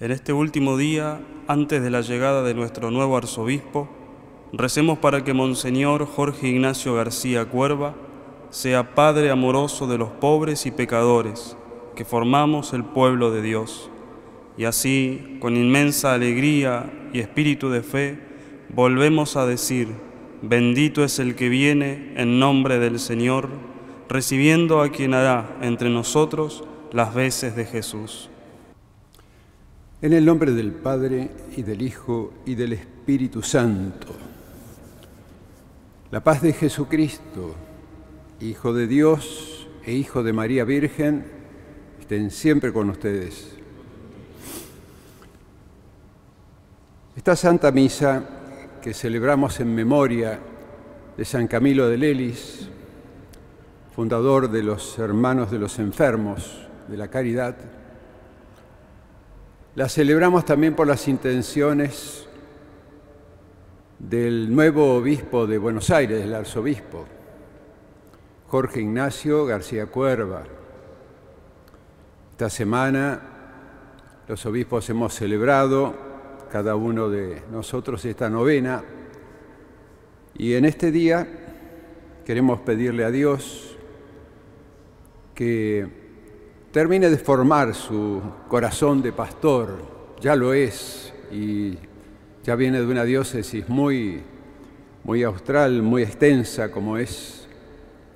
En este último día, antes de la llegada de nuestro nuevo arzobispo, recemos para que Monseñor Jorge Ignacio García Cuerva sea Padre amoroso de los pobres y pecadores, que formamos el pueblo de Dios. Y así, con inmensa alegría y espíritu de fe, volvemos a decir, bendito es el que viene en nombre del Señor, recibiendo a quien hará entre nosotros las veces de Jesús. En el nombre del Padre y del Hijo y del Espíritu Santo. La paz de Jesucristo, Hijo de Dios e Hijo de María Virgen, estén siempre con ustedes. Esta Santa Misa que celebramos en memoria de San Camilo de Lelis, fundador de los Hermanos de los Enfermos de la Caridad, la celebramos también por las intenciones del nuevo obispo de Buenos Aires, el arzobispo, Jorge Ignacio García Cuerva. Esta semana los obispos hemos celebrado, cada uno de nosotros, esta novena y en este día queremos pedirle a Dios que termine de formar su corazón de pastor, ya lo es, y ya viene de una diócesis muy, muy austral, muy extensa, como es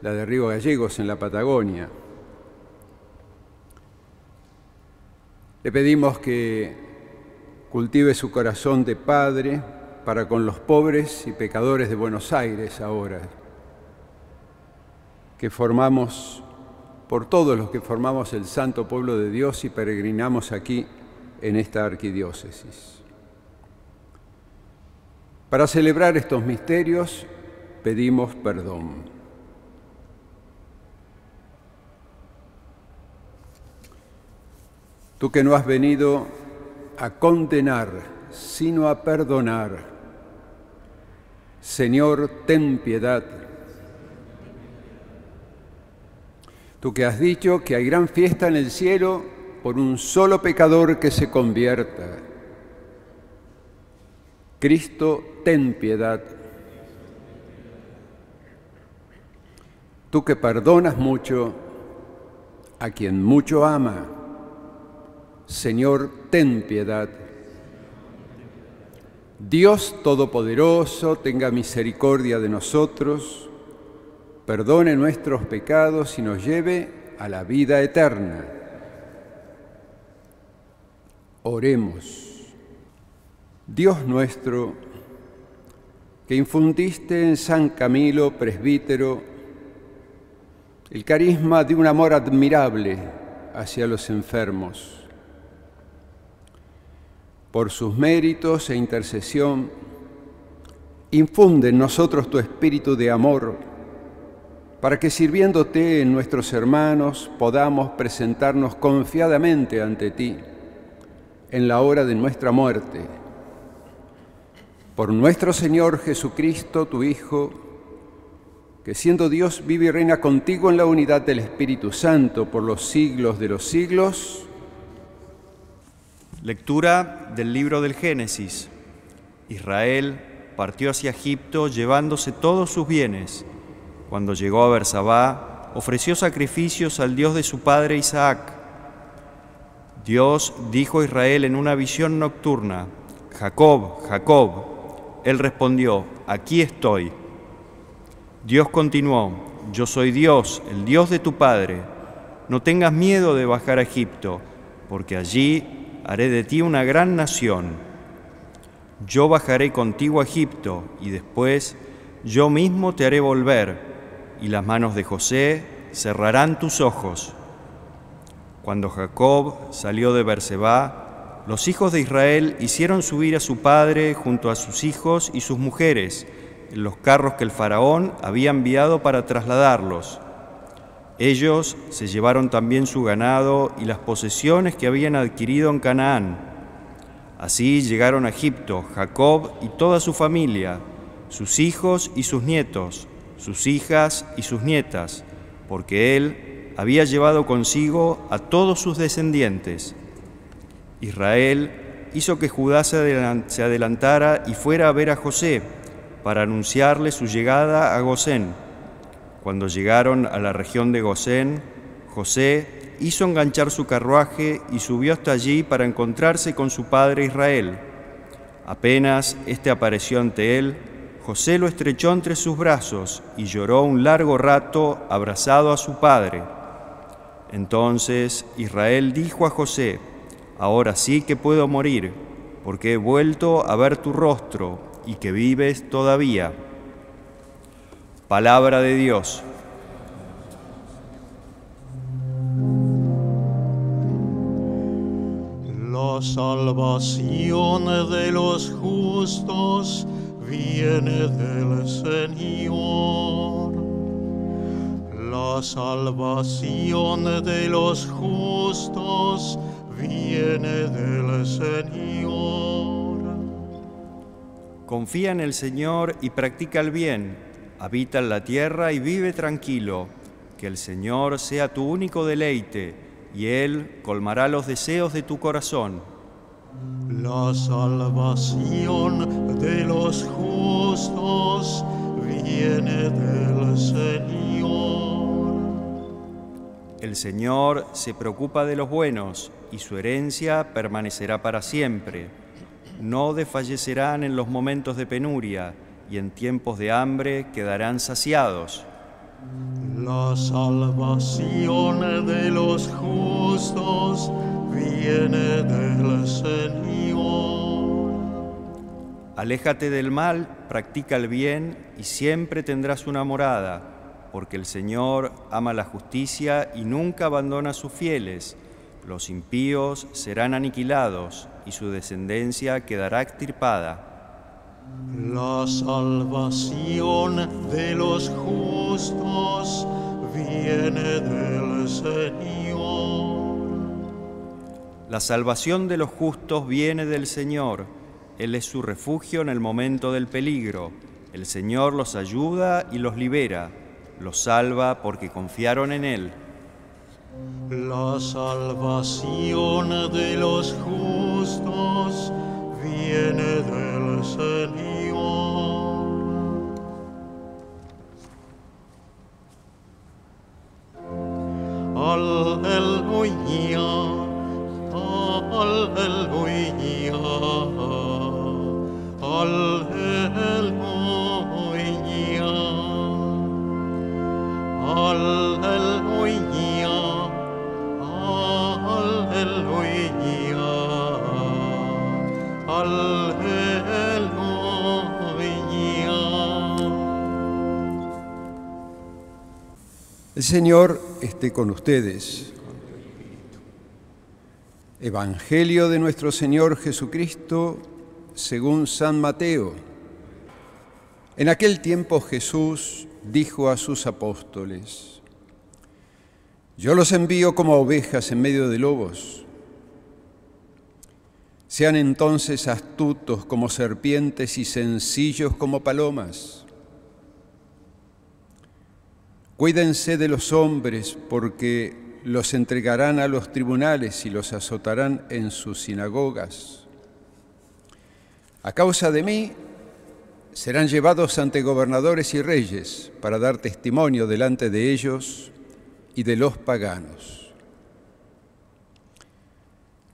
la de Río Gallegos en la Patagonia. Le pedimos que cultive su corazón de padre para con los pobres y pecadores de Buenos Aires ahora, que formamos por todos los que formamos el santo pueblo de Dios y peregrinamos aquí en esta arquidiócesis. Para celebrar estos misterios pedimos perdón. Tú que no has venido a condenar, sino a perdonar, Señor, ten piedad Tú que has dicho que hay gran fiesta en el cielo por un solo pecador que se convierta. Cristo, ten piedad. Tú que perdonas mucho a quien mucho ama. Señor, ten piedad. Dios Todopoderoso, tenga misericordia de nosotros perdone nuestros pecados y nos lleve a la vida eterna. Oremos. Dios nuestro, que infundiste en San Camilo, presbítero, el carisma de un amor admirable hacia los enfermos. Por sus méritos e intercesión, infunde en nosotros tu espíritu de amor para que sirviéndote en nuestros hermanos podamos presentarnos confiadamente ante ti en la hora de nuestra muerte. Por nuestro Señor Jesucristo, tu Hijo, que siendo Dios vive y reina contigo en la unidad del Espíritu Santo por los siglos de los siglos. Lectura del libro del Génesis. Israel partió hacia Egipto llevándose todos sus bienes cuando llegó a Bersabá, ofreció sacrificios al Dios de su padre Isaac. Dios dijo a Israel en una visión nocturna, Jacob, Jacob. Él respondió, aquí estoy. Dios continuó, yo soy Dios, el Dios de tu padre. No tengas miedo de bajar a Egipto, porque allí haré de ti una gran nación. Yo bajaré contigo a Egipto y después yo mismo te haré volver y las manos de José cerrarán tus ojos. Cuando Jacob salió de Berseba, los hijos de Israel hicieron subir a su padre junto a sus hijos y sus mujeres en los carros que el faraón había enviado para trasladarlos. Ellos se llevaron también su ganado y las posesiones que habían adquirido en Canaán. Así llegaron a Egipto Jacob y toda su familia, sus hijos y sus nietos, sus hijas y sus nietas, porque él había llevado consigo a todos sus descendientes. Israel hizo que Judá se adelantara y fuera a ver a José para anunciarle su llegada a Gosén. Cuando llegaron a la región de Gosén, José hizo enganchar su carruaje y subió hasta allí para encontrarse con su padre Israel. Apenas éste apareció ante él, José lo estrechó entre sus brazos y lloró un largo rato abrazado a su padre. Entonces Israel dijo a José, Ahora sí que puedo morir, porque he vuelto a ver tu rostro y que vives todavía. Palabra de Dios. La salvación de los justos viene del Señor. La salvación de los justos viene del Señor. Confía en el Señor y practica el bien. Habita en la tierra y vive tranquilo. Que el Señor sea tu único deleite y Él colmará los deseos de tu corazón. La salvación de los justos viene del Señor. El Señor se preocupa de los buenos y su herencia permanecerá para siempre. No desfallecerán en los momentos de penuria y en tiempos de hambre quedarán saciados. La salvación de los justos viene del Señor. Aléjate del mal, practica el bien y siempre tendrás una morada porque el Señor ama la justicia y nunca abandona a sus fieles. Los impíos serán aniquilados y su descendencia quedará extirpada. La salvación de los justos viene del Señor. La salvación de los justos viene del Señor. Él es su refugio en el momento del peligro. El Señor los ayuda y los libera los salva porque confiaron en Él. La salvación de los justos viene del Señor. El Señor esté con ustedes. Evangelio de nuestro Señor Jesucristo según San Mateo. En aquel tiempo Jesús dijo a sus apóstoles, Yo los envío como ovejas en medio de lobos. Sean entonces astutos como serpientes y sencillos como palomas. Cuídense de los hombres porque los entregarán a los tribunales y los azotarán en sus sinagogas. A causa de mí serán llevados ante gobernadores y reyes para dar testimonio delante de ellos y de los paganos.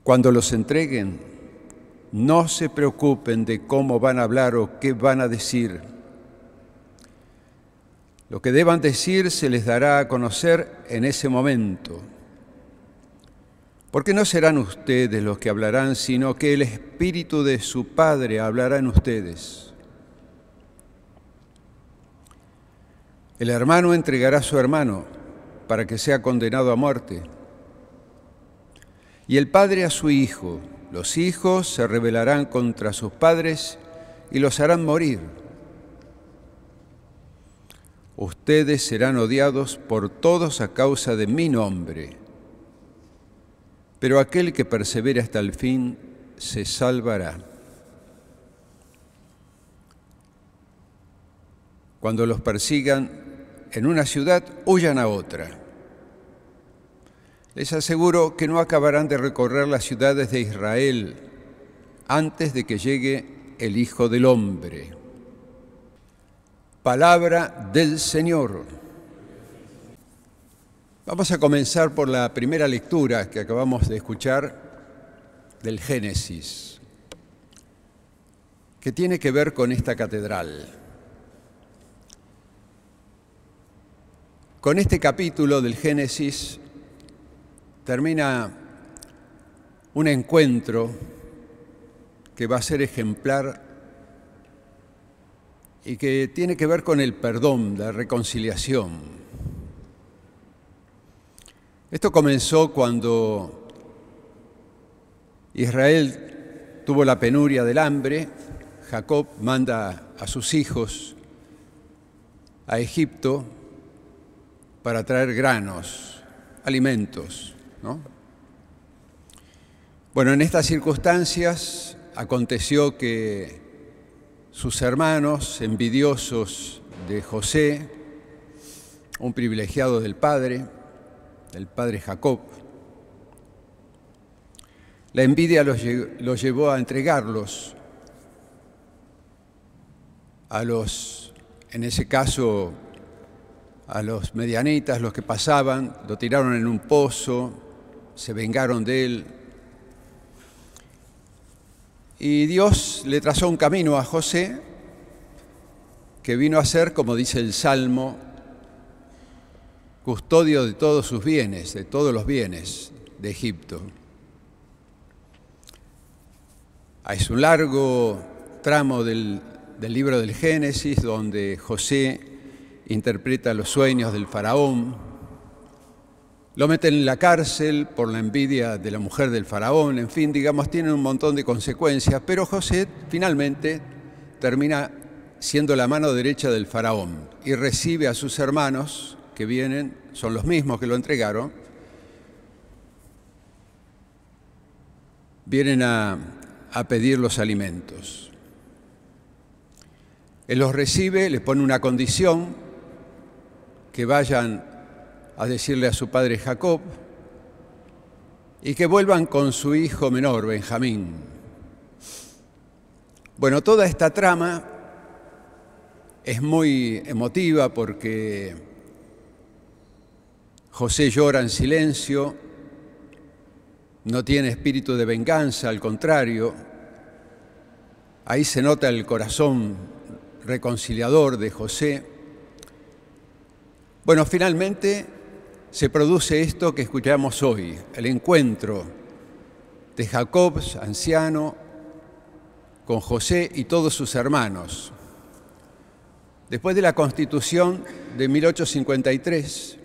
Cuando los entreguen, no se preocupen de cómo van a hablar o qué van a decir lo que deban decir se les dará a conocer en ese momento. Porque no serán ustedes los que hablarán, sino que el Espíritu de su Padre hablará en ustedes. El hermano entregará a su hermano para que sea condenado a muerte. Y el padre a su hijo. Los hijos se rebelarán contra sus padres y los harán morir. Ustedes serán odiados por todos a causa de mi nombre, pero aquel que persevera hasta el fin se salvará. Cuando los persigan en una ciudad, huyan a otra. Les aseguro que no acabarán de recorrer las ciudades de Israel antes de que llegue el Hijo del Hombre. Palabra del Señor. Vamos a comenzar por la primera lectura que acabamos de escuchar del Génesis, que tiene que ver con esta catedral. Con este capítulo del Génesis termina un encuentro que va a ser ejemplar y que tiene que ver con el perdón, la reconciliación. Esto comenzó cuando Israel tuvo la penuria del hambre, Jacob manda a sus hijos a Egipto para traer granos, alimentos. ¿no? Bueno, en estas circunstancias aconteció que sus hermanos, envidiosos de José, un privilegiado del padre, del padre Jacob, la envidia los, llevó a entregarlos a los, en ese caso, a los medianitas, los que pasaban, lo tiraron en un pozo, se vengaron de él. Y Dios le trazó un camino a José que vino a ser, como dice el Salmo, custodio de todos sus bienes, de todos los bienes de Egipto. Es un largo tramo del, del libro del Génesis donde José interpreta los sueños del faraón, lo meten en la cárcel por la envidia de la mujer del faraón, en fin, digamos, tienen un montón de consecuencias, pero José finalmente termina siendo la mano derecha del faraón y recibe a sus hermanos que vienen, son los mismos que lo entregaron, vienen a, a pedir los alimentos. Él los recibe, les pone una condición, que vayan a decirle a su padre Jacob y que vuelvan con su hijo menor, Benjamín. Bueno, toda esta trama es muy emotiva porque José llora en silencio, no tiene espíritu de venganza, al contrario, ahí se nota el corazón reconciliador de José bueno, finalmente se produce esto que escuchamos hoy, el encuentro de Jacob, anciano, con José y todos sus hermanos. Después de la constitución de 1853,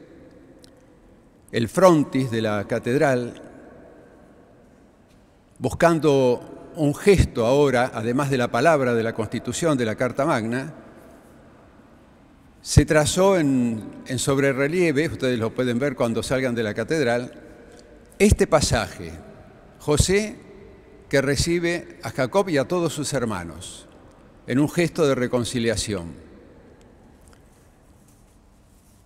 el frontis de la catedral, buscando un gesto ahora, además de la palabra de la constitución de la Carta Magna, se trazó en, en sobrerelieve, ustedes lo pueden ver cuando salgan de la catedral, este pasaje, José que recibe a Jacob y a todos sus hermanos en un gesto de reconciliación.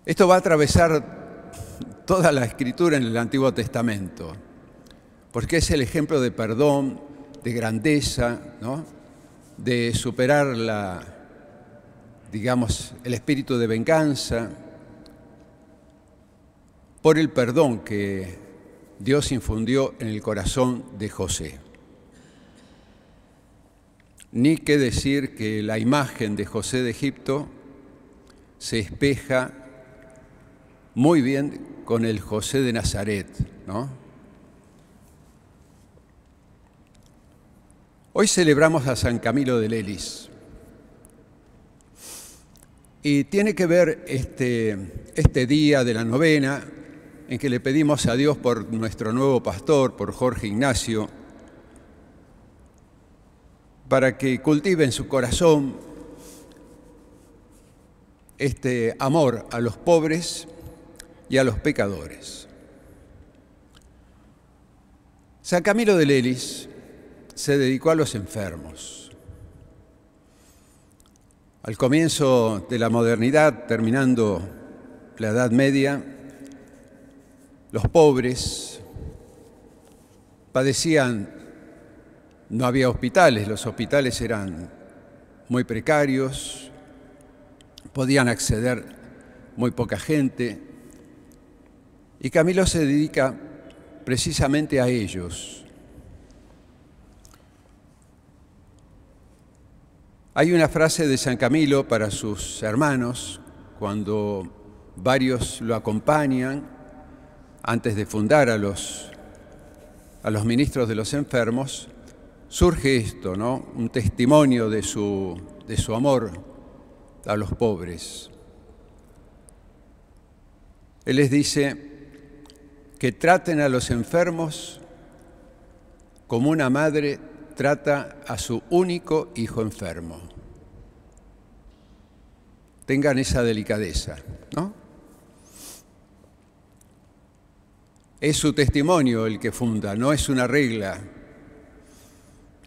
Esto va a atravesar toda la escritura en el Antiguo Testamento, porque es el ejemplo de perdón, de grandeza, ¿no? de superar la, digamos, el espíritu de venganza, por el perdón que Dios infundió en el corazón de José. Ni que decir que la imagen de José de Egipto se espeja muy bien con el José de Nazaret, ¿no? Hoy celebramos a San Camilo de Lelis. Y tiene que ver este, este día de la novena en que le pedimos a Dios por nuestro nuevo pastor, por Jorge Ignacio, para que cultive en su corazón este amor a los pobres y a los pecadores. San Camilo de Lelis se dedicó a los enfermos. Al comienzo de la modernidad, terminando la Edad Media, los pobres padecían, no había hospitales, los hospitales eran muy precarios, podían acceder muy poca gente, y Camilo se dedica precisamente a ellos. Hay una frase de San Camilo para sus hermanos cuando varios lo acompañan antes de fundar a los, a los ministros de los enfermos, surge esto, ¿no? Un testimonio de su, de su amor a los pobres. Él les dice que traten a los enfermos como una madre trata a su único hijo enfermo. Tengan esa delicadeza, ¿no? Es su testimonio el que funda, no es una regla.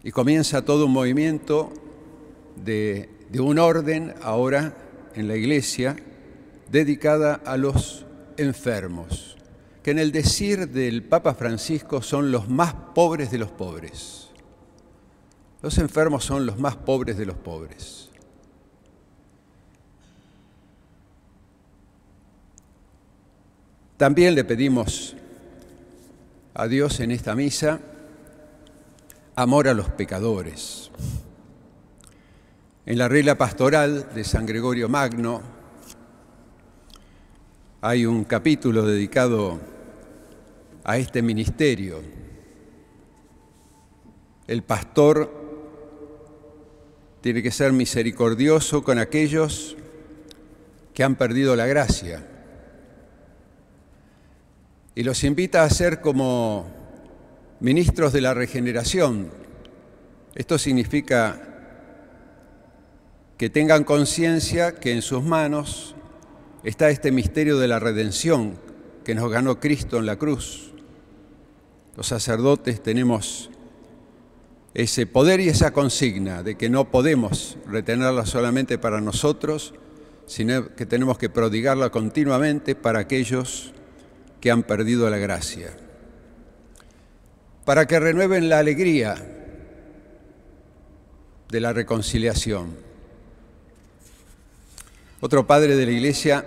Y comienza todo un movimiento de, de un orden ahora en la iglesia dedicada a los enfermos, que en el decir del Papa Francisco son los más pobres de los pobres. Los enfermos son los más pobres de los pobres. También le pedimos a Dios en esta misa amor a los pecadores. En la regla pastoral de San Gregorio Magno hay un capítulo dedicado a este ministerio. El pastor tiene que ser misericordioso con aquellos que han perdido la gracia y los invita a ser como ministros de la regeneración. Esto significa que tengan conciencia que en sus manos está este misterio de la redención que nos ganó Cristo en la cruz. Los sacerdotes tenemos ese poder y esa consigna de que no podemos retenerla solamente para nosotros, sino que tenemos que prodigarla continuamente para aquellos que han perdido la gracia, para que renueven la alegría de la reconciliación. Otro padre de la Iglesia,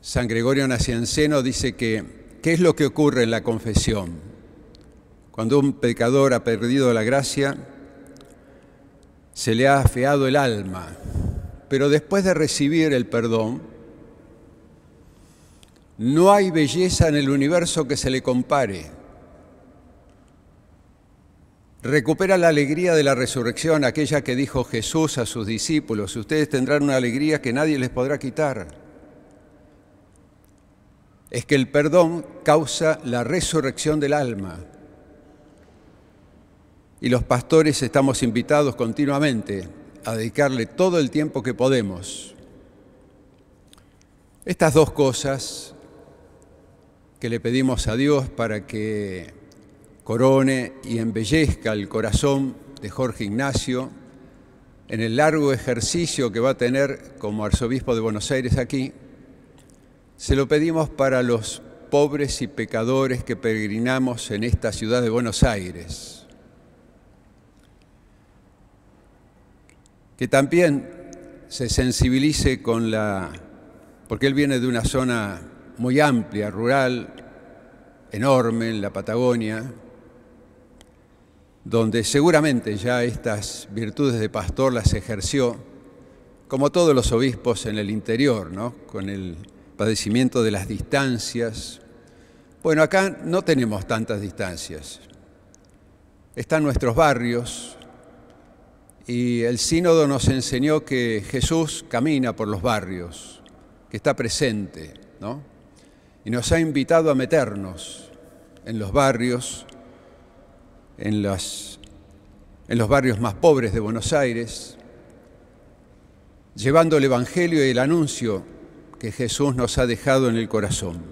San Gregorio Nacianceno, dice que ¿qué es lo que ocurre en la confesión? Cuando un pecador ha perdido la gracia, se le ha afeado el alma, pero después de recibir el perdón, no hay belleza en el universo que se le compare. Recupera la alegría de la resurrección, aquella que dijo Jesús a sus discípulos, ustedes tendrán una alegría que nadie les podrá quitar. Es que el perdón causa la resurrección del alma. Y los pastores estamos invitados continuamente a dedicarle todo el tiempo que podemos. Estas dos cosas que le pedimos a Dios para que corone y embellezca el corazón de Jorge Ignacio en el largo ejercicio que va a tener como arzobispo de Buenos Aires aquí, se lo pedimos para los pobres y pecadores que peregrinamos en esta ciudad de Buenos Aires. Que también se sensibilice con la, porque él viene de una zona muy amplia, rural, enorme en la Patagonia, donde seguramente ya estas virtudes de pastor las ejerció, como todos los obispos en el interior, ¿no? con el padecimiento de las distancias. Bueno, acá no tenemos tantas distancias. Están nuestros barrios y el sínodo nos enseñó que Jesús camina por los barrios, que está presente, ¿no? y nos ha invitado a meternos en los barrios, en, en los barrios más pobres de Buenos Aires, llevando el Evangelio y el anuncio que Jesús nos ha dejado en el corazón.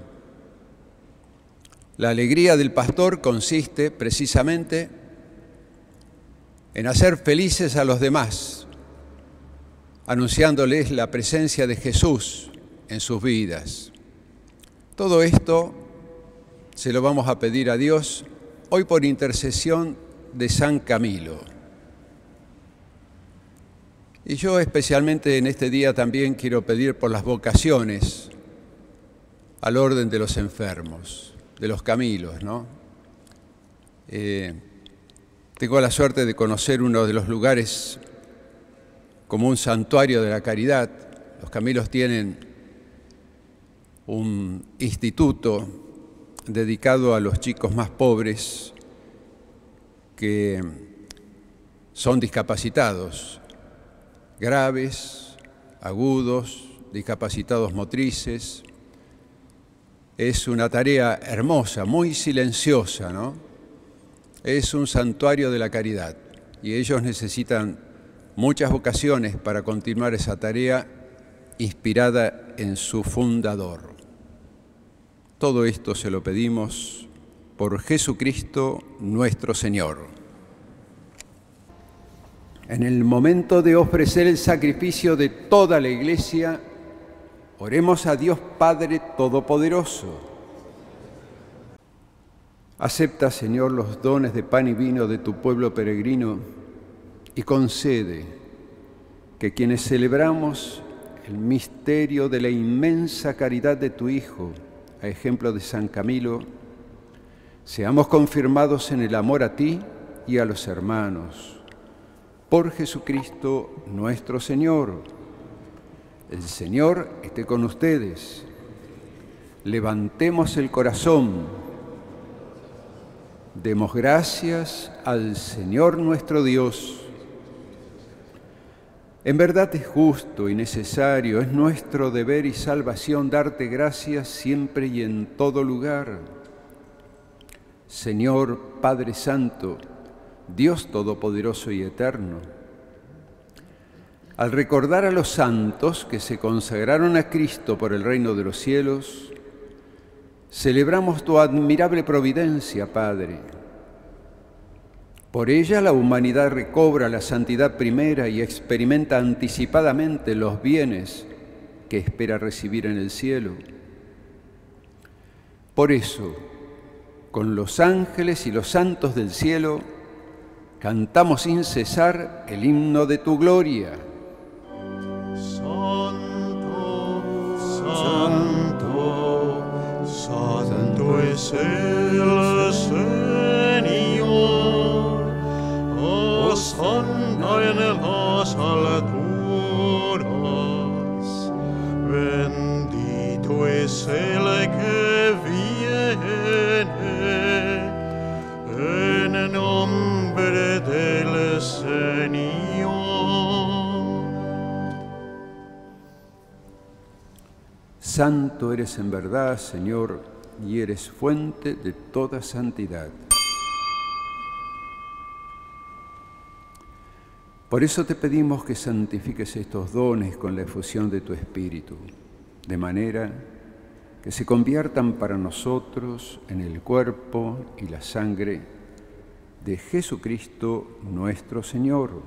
La alegría del pastor consiste precisamente en hacer felices a los demás, anunciándoles la presencia de Jesús en sus vidas. Todo esto se lo vamos a pedir a Dios hoy por intercesión de San Camilo. Y yo especialmente en este día también quiero pedir por las vocaciones al orden de los enfermos, de los Camilos, ¿no? Eh, tengo la suerte de conocer uno de los lugares como un santuario de la caridad. Los Camilos tienen un instituto dedicado a los chicos más pobres que son discapacitados, graves, agudos, discapacitados motrices. Es una tarea hermosa, muy silenciosa, ¿no? Es un santuario de la caridad y ellos necesitan muchas vocaciones para continuar esa tarea inspirada en su fundador. Todo esto se lo pedimos por Jesucristo nuestro Señor. En el momento de ofrecer el sacrificio de toda la iglesia, oremos a Dios Padre Todopoderoso Acepta, Señor, los dones de pan y vino de tu pueblo peregrino y concede que quienes celebramos el misterio de la inmensa caridad de tu Hijo, a ejemplo de San Camilo, seamos confirmados en el amor a ti y a los hermanos. Por Jesucristo nuestro Señor. El Señor esté con ustedes. Levantemos el corazón Demos gracias al Señor nuestro Dios. En verdad es justo y necesario, es nuestro deber y salvación darte gracias siempre y en todo lugar. Señor Padre Santo, Dios Todopoderoso y Eterno, al recordar a los santos que se consagraron a Cristo por el reino de los cielos, Celebramos tu admirable providencia, Padre. Por ella la humanidad recobra la santidad primera y experimenta anticipadamente los bienes que espera recibir en el cielo. Por eso, con los ángeles y los santos del cielo, cantamos sin cesar el himno de tu gloria. Es el Señor, Osana en las alturas, bendito es el que viene en nombre del Señor. Santo eres en verdad, Señor, y eres fuente de toda santidad. Por eso te pedimos que santifiques estos dones con la efusión de tu Espíritu, de manera que se conviertan para nosotros en el cuerpo y la sangre de Jesucristo nuestro Señor.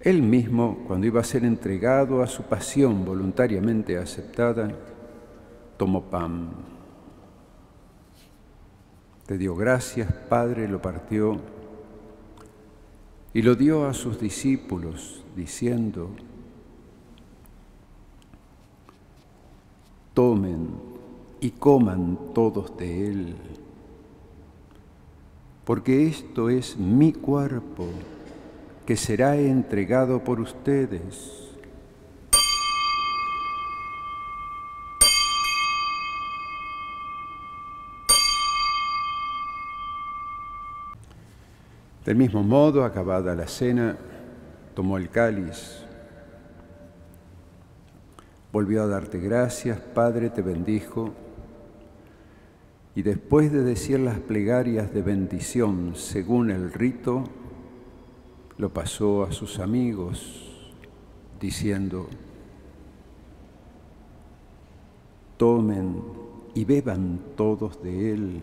Él mismo, cuando iba a ser entregado a su pasión voluntariamente aceptada, tomó pan. Te dio gracias, Padre, lo partió y lo dio a sus discípulos, diciendo, tomen y coman todos de él, porque esto es mi cuerpo que será entregado por ustedes. Del mismo modo, acabada la cena, tomó el cáliz, volvió a darte gracias, Padre, te bendijo, y después de decir las plegarias de bendición según el rito, lo pasó a sus amigos, diciendo, tomen y beban todos de él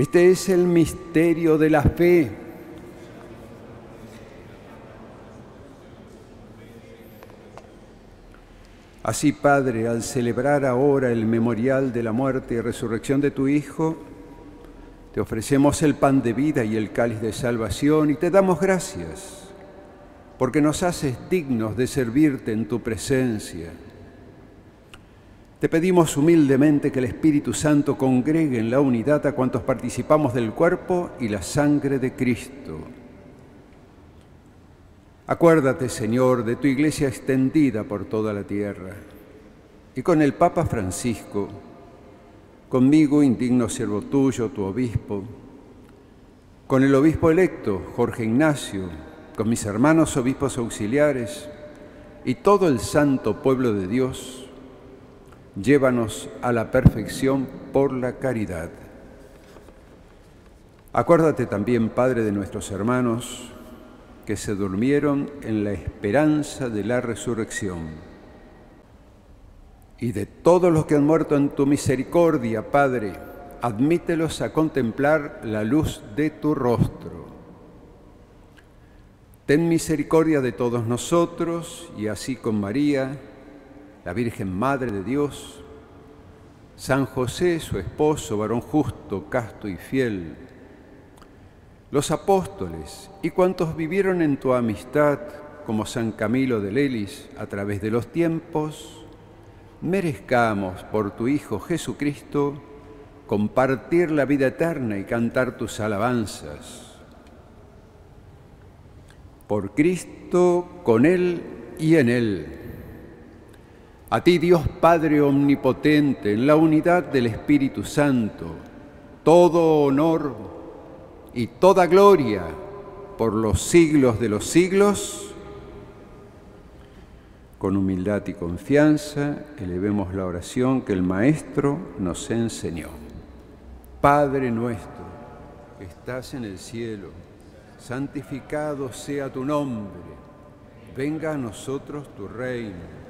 Este es el misterio de la fe. Así, Padre, al celebrar ahora el memorial de la muerte y resurrección de tu Hijo, te ofrecemos el pan de vida y el cáliz de salvación y te damos gracias porque nos haces dignos de servirte en tu presencia. Te pedimos humildemente que el Espíritu Santo congregue en la unidad a cuantos participamos del cuerpo y la sangre de Cristo. Acuérdate, Señor, de tu iglesia extendida por toda la tierra y con el Papa Francisco, conmigo, indigno siervo tuyo, tu obispo, con el obispo electo, Jorge Ignacio, con mis hermanos obispos auxiliares y todo el santo pueblo de Dios, llévanos a la perfección por la caridad. Acuérdate también, Padre, de nuestros hermanos que se durmieron en la esperanza de la resurrección. Y de todos los que han muerto en tu misericordia, Padre, admítelos a contemplar la luz de tu rostro. Ten misericordia de todos nosotros y así con María, la Virgen Madre de Dios, San José, su esposo, varón justo, casto y fiel, los apóstoles y cuantos vivieron en tu amistad, como San Camilo de Lelis, a través de los tiempos, merezcamos por tu Hijo Jesucristo compartir la vida eterna y cantar tus alabanzas. Por Cristo, con Él y en Él a ti Dios Padre Omnipotente, en la unidad del Espíritu Santo, todo honor y toda gloria por los siglos de los siglos. Con humildad y confianza elevemos la oración que el Maestro nos enseñó. Padre nuestro, que estás en el cielo, santificado sea tu nombre, venga a nosotros tu reino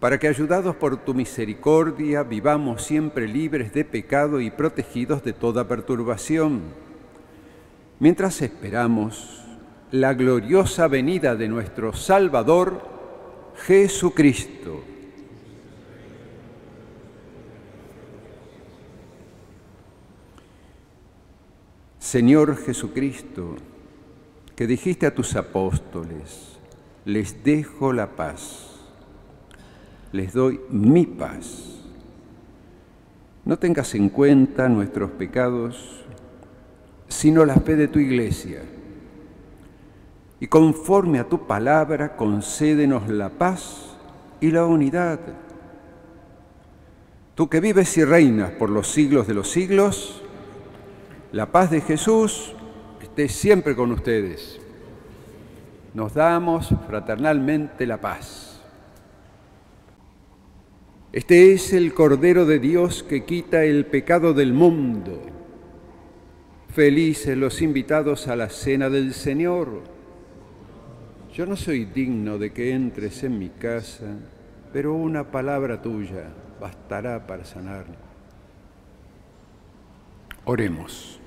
para que ayudados por tu misericordia vivamos siempre libres de pecado y protegidos de toda perturbación, mientras esperamos la gloriosa venida de nuestro Salvador, Jesucristo. Señor Jesucristo, que dijiste a tus apóstoles, les dejo la paz les doy mi paz. No tengas en cuenta nuestros pecados, sino la fe de tu iglesia. Y conforme a tu palabra, concédenos la paz y la unidad. Tú que vives y reinas por los siglos de los siglos, la paz de Jesús esté siempre con ustedes. Nos damos fraternalmente la paz. Este es el Cordero de Dios que quita el pecado del mundo. Felices los invitados a la cena del Señor. Yo no soy digno de que entres en mi casa, pero una palabra tuya bastará para sanar. Oremos.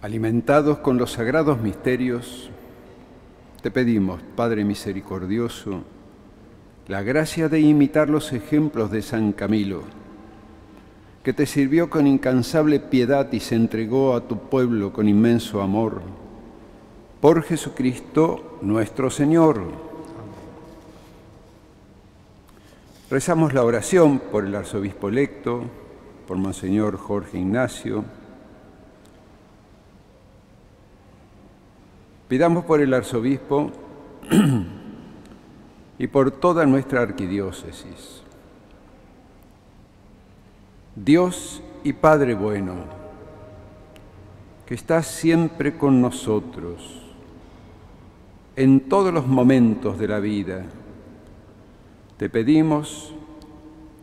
Alimentados con los sagrados misterios, te pedimos, Padre misericordioso, la gracia de imitar los ejemplos de San Camilo, que te sirvió con incansable piedad y se entregó a tu pueblo con inmenso amor. Por Jesucristo nuestro Señor. Rezamos la oración por el arzobispo electo, por Monseñor Jorge Ignacio. Pidamos por el arzobispo y por toda nuestra arquidiócesis. Dios y Padre bueno, que estás siempre con nosotros en todos los momentos de la vida, te pedimos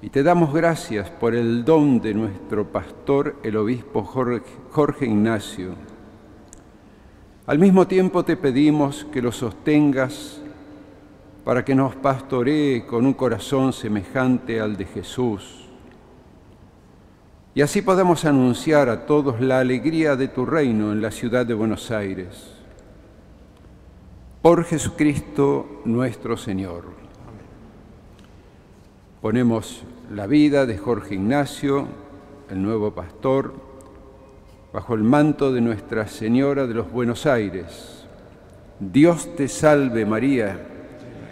y te damos gracias por el don de nuestro pastor, el obispo Jorge, Ignacio. Al mismo tiempo te pedimos que lo sostengas para que nos pastoree con un corazón semejante al de Jesús. Y así podamos anunciar a todos la alegría de tu reino en la ciudad de Buenos Aires. Por Jesucristo nuestro Señor. Ponemos la vida de Jorge Ignacio, el nuevo pastor, bajo el manto de Nuestra Señora de los Buenos Aires. Dios te salve María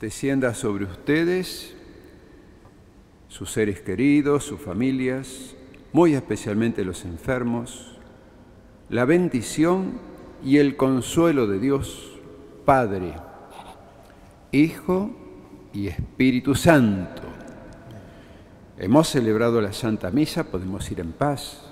descienda sobre ustedes, sus seres queridos, sus familias, muy especialmente los enfermos, la bendición y el consuelo de Dios, Padre, Hijo y Espíritu Santo. Hemos celebrado la Santa Misa, podemos ir en paz.